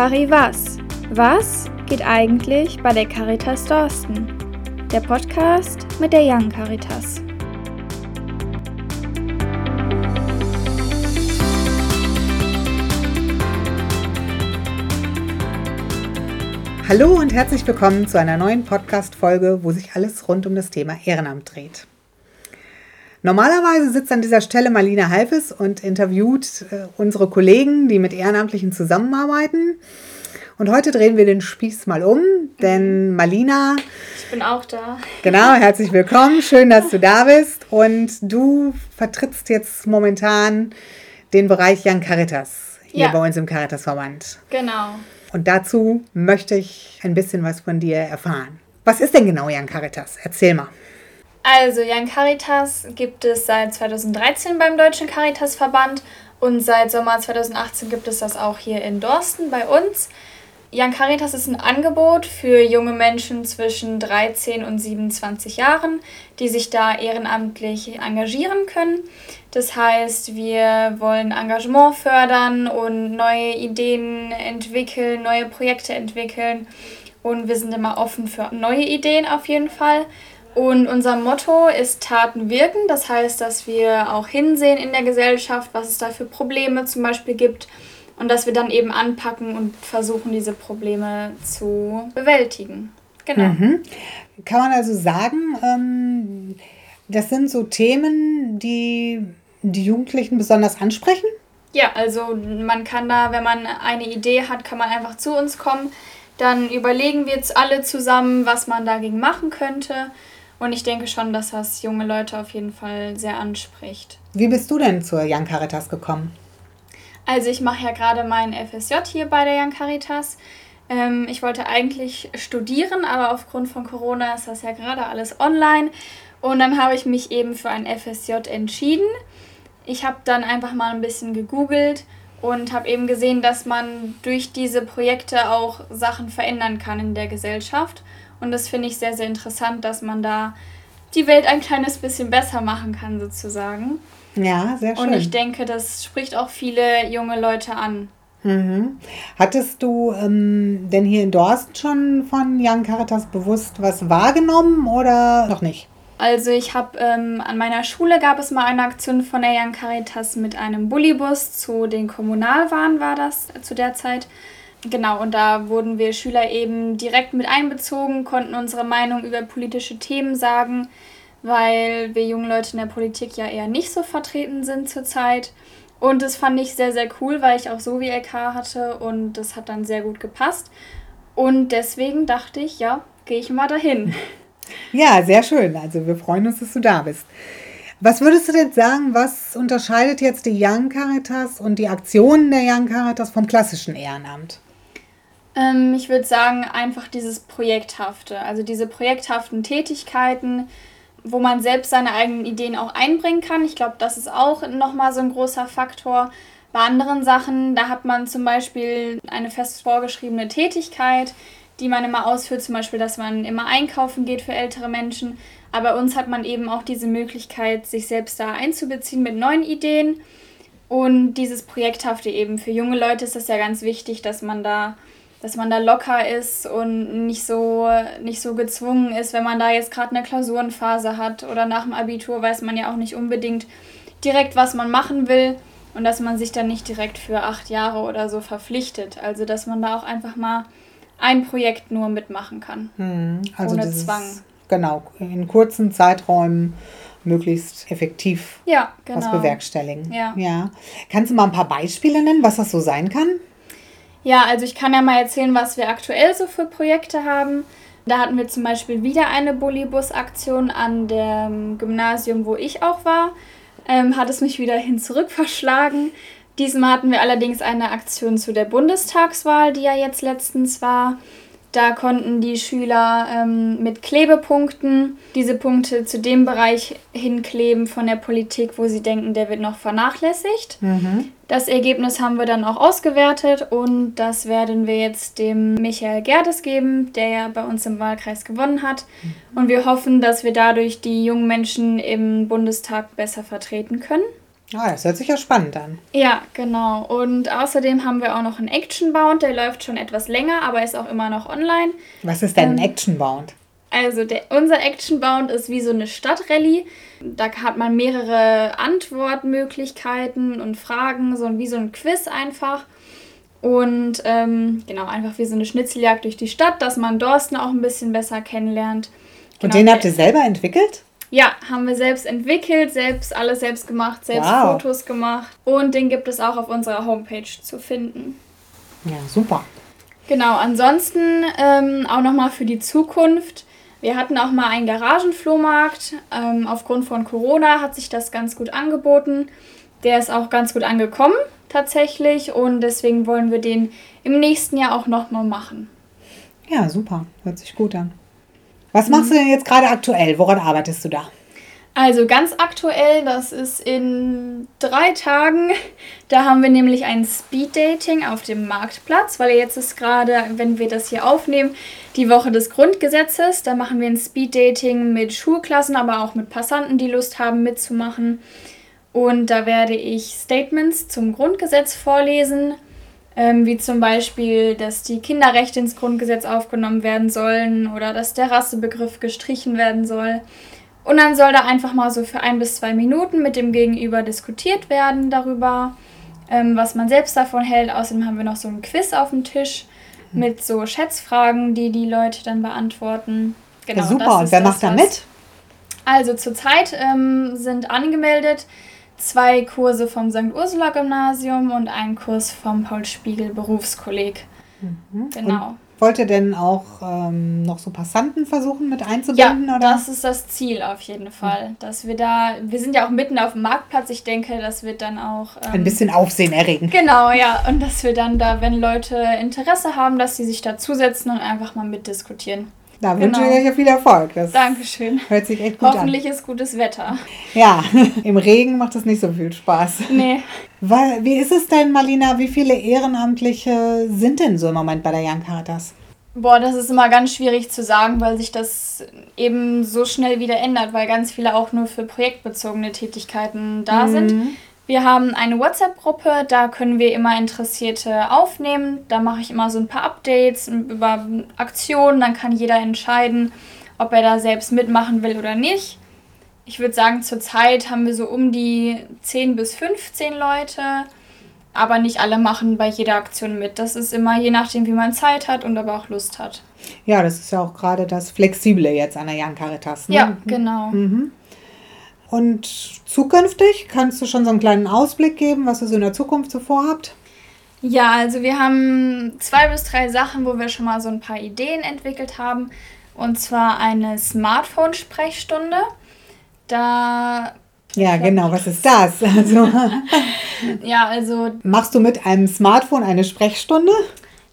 Cari was? Was geht eigentlich bei der Caritas Dorsten? Der Podcast mit der Young Caritas. Hallo und herzlich willkommen zu einer neuen Podcast-Folge, wo sich alles rund um das Thema Ehrenamt dreht. Normalerweise sitzt an dieser Stelle Marlina Halfes und interviewt äh, unsere Kollegen, die mit Ehrenamtlichen zusammenarbeiten. Und heute drehen wir den Spieß mal um, denn Marlina. Ich bin auch da. Genau, herzlich willkommen. Schön, dass du da bist. Und du vertrittst jetzt momentan den Bereich Young Caritas hier ja. bei uns im Caritas-Verband. Genau. Und dazu möchte ich ein bisschen was von dir erfahren. Was ist denn genau Young Caritas? Erzähl mal. Also, Young Caritas gibt es seit 2013 beim Deutschen Caritas-Verband und seit Sommer 2018 gibt es das auch hier in Dorsten bei uns. Young Caritas ist ein Angebot für junge Menschen zwischen 13 und 27 Jahren, die sich da ehrenamtlich engagieren können. Das heißt, wir wollen Engagement fördern und neue Ideen entwickeln, neue Projekte entwickeln und wir sind immer offen für neue Ideen auf jeden Fall. Und unser Motto ist Taten wirken. Das heißt, dass wir auch hinsehen in der Gesellschaft, was es da für Probleme zum Beispiel gibt und dass wir dann eben anpacken und versuchen, diese Probleme zu bewältigen. Genau. Mhm. Kann man also sagen, ähm, das sind so Themen, die die Jugendlichen besonders ansprechen? Ja, also man kann da, wenn man eine Idee hat, kann man einfach zu uns kommen. Dann überlegen wir jetzt alle zusammen, was man dagegen machen könnte. Und ich denke schon, dass das junge Leute auf jeden Fall sehr anspricht. Wie bist du denn zur Young Caritas gekommen? Also ich mache ja gerade meinen FSJ hier bei der Young Caritas. Ähm, ich wollte eigentlich studieren, aber aufgrund von Corona ist das ja gerade alles online. Und dann habe ich mich eben für ein FSJ entschieden. Ich habe dann einfach mal ein bisschen gegoogelt und habe eben gesehen, dass man durch diese Projekte auch Sachen verändern kann in der Gesellschaft. Und das finde ich sehr, sehr interessant, dass man da die Welt ein kleines bisschen besser machen kann, sozusagen. Ja, sehr schön. Und ich denke, das spricht auch viele junge Leute an. Mhm. Hattest du ähm, denn hier in Dorsten schon von Young Caritas bewusst was wahrgenommen oder noch nicht? Also ich habe ähm, an meiner Schule gab es mal eine Aktion von der Young Caritas mit einem Bullybus zu den Kommunalwahlen war das zu der Zeit. Genau, und da wurden wir Schüler eben direkt mit einbezogen, konnten unsere Meinung über politische Themen sagen weil wir jungen Leute in der Politik ja eher nicht so vertreten sind zurzeit. Und das fand ich sehr, sehr cool, weil ich auch so wie LK hatte und das hat dann sehr gut gepasst. Und deswegen dachte ich, ja, gehe ich mal dahin. Ja, sehr schön. Also wir freuen uns, dass du da bist. Was würdest du denn sagen, was unterscheidet jetzt die Young Caritas und die Aktionen der Young Caritas vom klassischen Ehrenamt? Ähm, ich würde sagen, einfach dieses Projekthafte. Also diese projekthaften Tätigkeiten, wo man selbst seine eigenen Ideen auch einbringen kann. Ich glaube, das ist auch nochmal so ein großer Faktor. Bei anderen Sachen, da hat man zum Beispiel eine fest vorgeschriebene Tätigkeit, die man immer ausführt, zum Beispiel, dass man immer einkaufen geht für ältere Menschen. Aber bei uns hat man eben auch diese Möglichkeit, sich selbst da einzubeziehen mit neuen Ideen. Und dieses Projekthafte eben für junge Leute ist das ja ganz wichtig, dass man da dass man da locker ist und nicht so, nicht so gezwungen ist, wenn man da jetzt gerade eine Klausurenphase hat oder nach dem Abitur weiß man ja auch nicht unbedingt direkt, was man machen will und dass man sich dann nicht direkt für acht Jahre oder so verpflichtet. Also dass man da auch einfach mal ein Projekt nur mitmachen kann. Hm, also ohne dieses, Zwang. Genau, in kurzen Zeiträumen möglichst effektiv ja, genau. was bewerkstelligen. Ja. ja. Kannst du mal ein paar Beispiele nennen, was das so sein kann? Ja, also ich kann ja mal erzählen, was wir aktuell so für Projekte haben. Da hatten wir zum Beispiel wieder eine Bullybus-Aktion an dem Gymnasium, wo ich auch war. Ähm, hat es mich wieder hin zurück verschlagen. Diesmal hatten wir allerdings eine Aktion zu der Bundestagswahl, die ja jetzt letztens war. Da konnten die Schüler ähm, mit Klebepunkten diese Punkte zu dem Bereich hinkleben von der Politik, wo sie denken, der wird noch vernachlässigt. Mhm. Das Ergebnis haben wir dann auch ausgewertet und das werden wir jetzt dem Michael Gerdes geben, der ja bei uns im Wahlkreis gewonnen hat. Mhm. Und wir hoffen, dass wir dadurch die jungen Menschen im Bundestag besser vertreten können. Ah, das hört sich ja spannend an. Ja, genau. Und außerdem haben wir auch noch einen Actionbound, der läuft schon etwas länger, aber ist auch immer noch online. Was ist denn ein ähm, Actionbound? Also der, unser Actionbound ist wie so eine Stadtrallye. Da hat man mehrere Antwortmöglichkeiten und Fragen, so wie so ein Quiz einfach. Und ähm, genau, einfach wie so eine Schnitzeljagd durch die Stadt, dass man Dorsten auch ein bisschen besser kennenlernt. Genau, und den habt ihr selber entwickelt? Ja, haben wir selbst entwickelt, selbst alles selbst gemacht, selbst wow. Fotos gemacht. Und den gibt es auch auf unserer Homepage zu finden. Ja, super. Genau, ansonsten ähm, auch nochmal für die Zukunft. Wir hatten auch mal einen Garagenflohmarkt. Ähm, aufgrund von Corona hat sich das ganz gut angeboten. Der ist auch ganz gut angekommen tatsächlich und deswegen wollen wir den im nächsten Jahr auch nochmal machen. Ja, super. Hört sich gut an. Was machst du denn jetzt gerade aktuell? Woran arbeitest du da? Also ganz aktuell, das ist in drei Tagen. Da haben wir nämlich ein Speed-Dating auf dem Marktplatz, weil jetzt ist gerade, wenn wir das hier aufnehmen, die Woche des Grundgesetzes. Da machen wir ein Speed-Dating mit Schulklassen, aber auch mit Passanten, die Lust haben mitzumachen. Und da werde ich Statements zum Grundgesetz vorlesen, ähm, wie zum Beispiel, dass die Kinderrechte ins Grundgesetz aufgenommen werden sollen oder dass der Rassebegriff gestrichen werden soll. Und dann soll da einfach mal so für ein bis zwei Minuten mit dem Gegenüber diskutiert werden darüber, ähm, was man selbst davon hält. Außerdem haben wir noch so ein Quiz auf dem Tisch mit so Schätzfragen, die die Leute dann beantworten. Genau, ja, super, und wer macht da mit? Also zurzeit ähm, sind angemeldet zwei Kurse vom St. Ursula Gymnasium und ein Kurs vom Paul Spiegel Berufskolleg. Mhm. Genau. Und wollt ihr denn auch ähm, noch so Passanten versuchen mit einzubinden? Ja, oder? das ist das Ziel auf jeden Fall. Dass wir da, wir sind ja auch mitten auf dem Marktplatz, ich denke, das wird dann auch... Ähm, Ein bisschen Aufsehen erregen. Genau, ja. Und dass wir dann da, wenn Leute Interesse haben, dass sie sich dazusetzen und einfach mal mitdiskutieren. Da genau. wünsche ich euch viel Erfolg. Das Dankeschön. Hört sich echt gut Hoffentlich an. ist gutes Wetter. Ja, im Regen macht das nicht so viel Spaß. Nee. Wie ist es denn, Marlina, wie viele Ehrenamtliche sind denn so im Moment bei der Young Caritas? Boah, das ist immer ganz schwierig zu sagen, weil sich das eben so schnell wieder ändert, weil ganz viele auch nur für projektbezogene Tätigkeiten da mhm. sind. Wir haben eine WhatsApp-Gruppe, da können wir immer Interessierte aufnehmen. Da mache ich immer so ein paar Updates über Aktionen. Dann kann jeder entscheiden, ob er da selbst mitmachen will oder nicht. Ich würde sagen, zurzeit haben wir so um die 10 bis 15 Leute. Aber nicht alle machen bei jeder Aktion mit. Das ist immer je nachdem, wie man Zeit hat und aber auch Lust hat. Ja, das ist ja auch gerade das Flexible jetzt an der Young Caritas. Ne? Ja, genau. Mhm. Und zukünftig kannst du schon so einen kleinen Ausblick geben, was ihr so in der Zukunft so vorhabt? Ja, also wir haben zwei bis drei Sachen, wo wir schon mal so ein paar Ideen entwickelt haben. Und zwar eine Smartphone-Sprechstunde. Da. Ja, genau, was ist das? Also, ja, also. Machst du mit einem Smartphone eine Sprechstunde?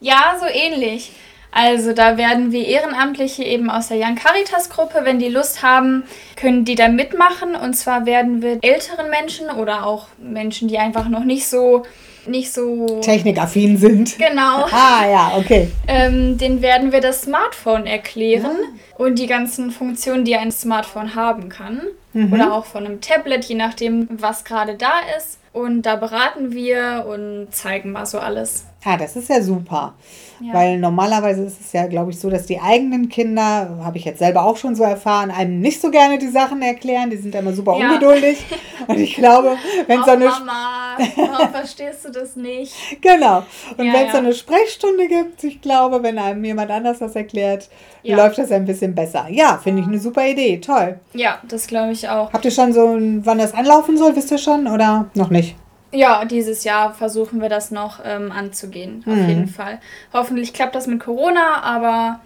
Ja, so ähnlich. Also da werden wir Ehrenamtliche eben aus der Young Caritas Gruppe, wenn die Lust haben, können die da mitmachen. Und zwar werden wir älteren Menschen oder auch Menschen, die einfach noch nicht so nicht so technikaffin sind. Genau. ah ja, okay. Ähm, den werden wir das Smartphone erklären ja. und die ganzen Funktionen, die ein Smartphone haben kann. Mhm. Oder auch von einem Tablet, je nachdem, was gerade da ist. Und da beraten wir und zeigen mal so alles. Ja, das ist ja super. Ja. Weil normalerweise ist es ja, glaube ich, so, dass die eigenen Kinder, habe ich jetzt selber auch schon so erfahren, einem nicht so gerne die Sachen erklären. Die sind immer super ja. ungeduldig. Und ich glaube, wenn so eine. Mama, warum verstehst du das nicht? Genau. Und ja, wenn es so eine Sprechstunde gibt, ich glaube, wenn einem jemand anders das erklärt, läuft das ein bisschen besser. Ja, finde ich eine super Idee. Toll. Ja, das glaube ich auch. Habt ihr schon so, wann das anlaufen soll, wisst ihr schon oder noch nicht? Ja, dieses Jahr versuchen wir das noch ähm, anzugehen, auf mhm. jeden Fall. Hoffentlich klappt das mit Corona, aber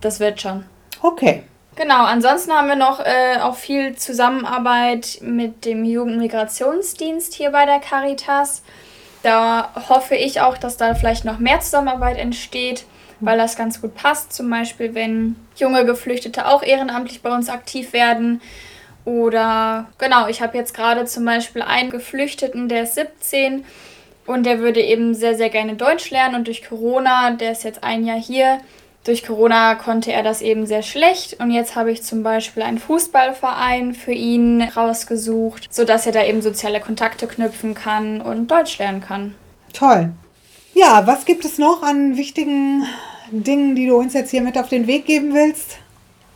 das wird schon. Okay. Genau, ansonsten haben wir noch äh, auch viel Zusammenarbeit mit dem Jugendmigrationsdienst hier bei der Caritas. Da hoffe ich auch, dass da vielleicht noch mehr Zusammenarbeit entsteht, weil das ganz gut passt. Zum Beispiel, wenn junge Geflüchtete auch ehrenamtlich bei uns aktiv werden oder genau, ich habe jetzt gerade zum Beispiel einen Geflüchteten, der ist 17 und der würde eben sehr, sehr gerne Deutsch lernen. Und durch Corona, der ist jetzt ein Jahr hier, durch Corona konnte er das eben sehr schlecht und jetzt habe ich zum Beispiel einen Fußballverein für ihn rausgesucht, sodass er da eben soziale Kontakte knüpfen kann und Deutsch lernen kann. Toll. Ja, was gibt es noch an wichtigen Dingen, die du uns jetzt hier mit auf den Weg geben willst?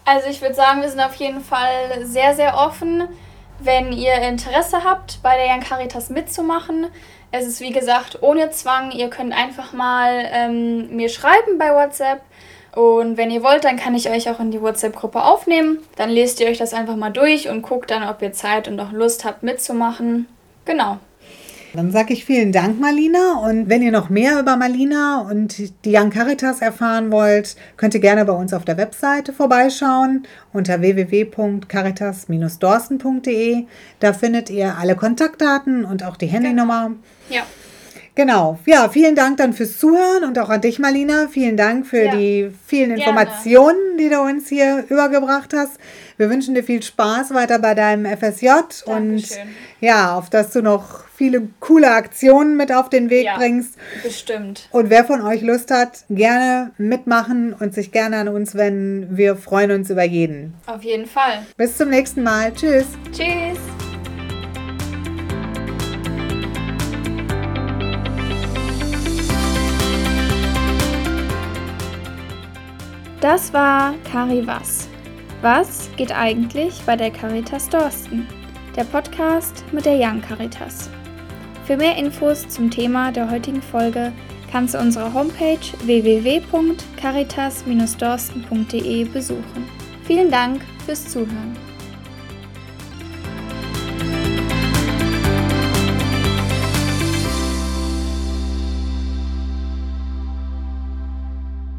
Also ich würde sagen, wir sind auf jeden Fall sehr, sehr offen, wenn ihr Interesse habt, bei der Young Caritas mitzumachen. Es ist wie gesagt ohne Zwang. Ihr könnt einfach mal ähm, mir schreiben bei WhatsApp. Und wenn ihr wollt, dann kann ich euch auch in die WhatsApp-Gruppe aufnehmen. Dann lest ihr euch das einfach mal durch und guckt dann, ob ihr Zeit und auch Lust habt mitzumachen. Genau. Dann sage ich vielen Dank, Marlina. Und wenn ihr noch mehr über Marlina und die Young Caritas erfahren wollt, könnt ihr gerne bei uns auf der Webseite vorbeischauen unter www.caritas-dorsten.de. Da findet ihr alle Kontaktdaten und auch die Handynummer. Ja. Genau. Ja, vielen Dank dann fürs Zuhören und auch an dich, Marlina. Vielen Dank für ja. die vielen Informationen, Gerne. die du uns hier übergebracht hast. Wir wünschen dir viel Spaß weiter bei deinem FSJ Dankeschön. und ja, auf dass du noch viele coole Aktionen mit auf den Weg ja, bringst. Bestimmt. Und wer von euch Lust hat, gerne mitmachen und sich gerne an uns wenden. Wir freuen uns über jeden. Auf jeden Fall. Bis zum nächsten Mal. Tschüss. Tschüss. Das war Cari Was. Was geht eigentlich bei der Caritas Dorsten? Der Podcast mit der Young Caritas. Für mehr Infos zum Thema der heutigen Folge kannst du unsere Homepage www.caritas-dorsten.de besuchen. Vielen Dank fürs Zuhören.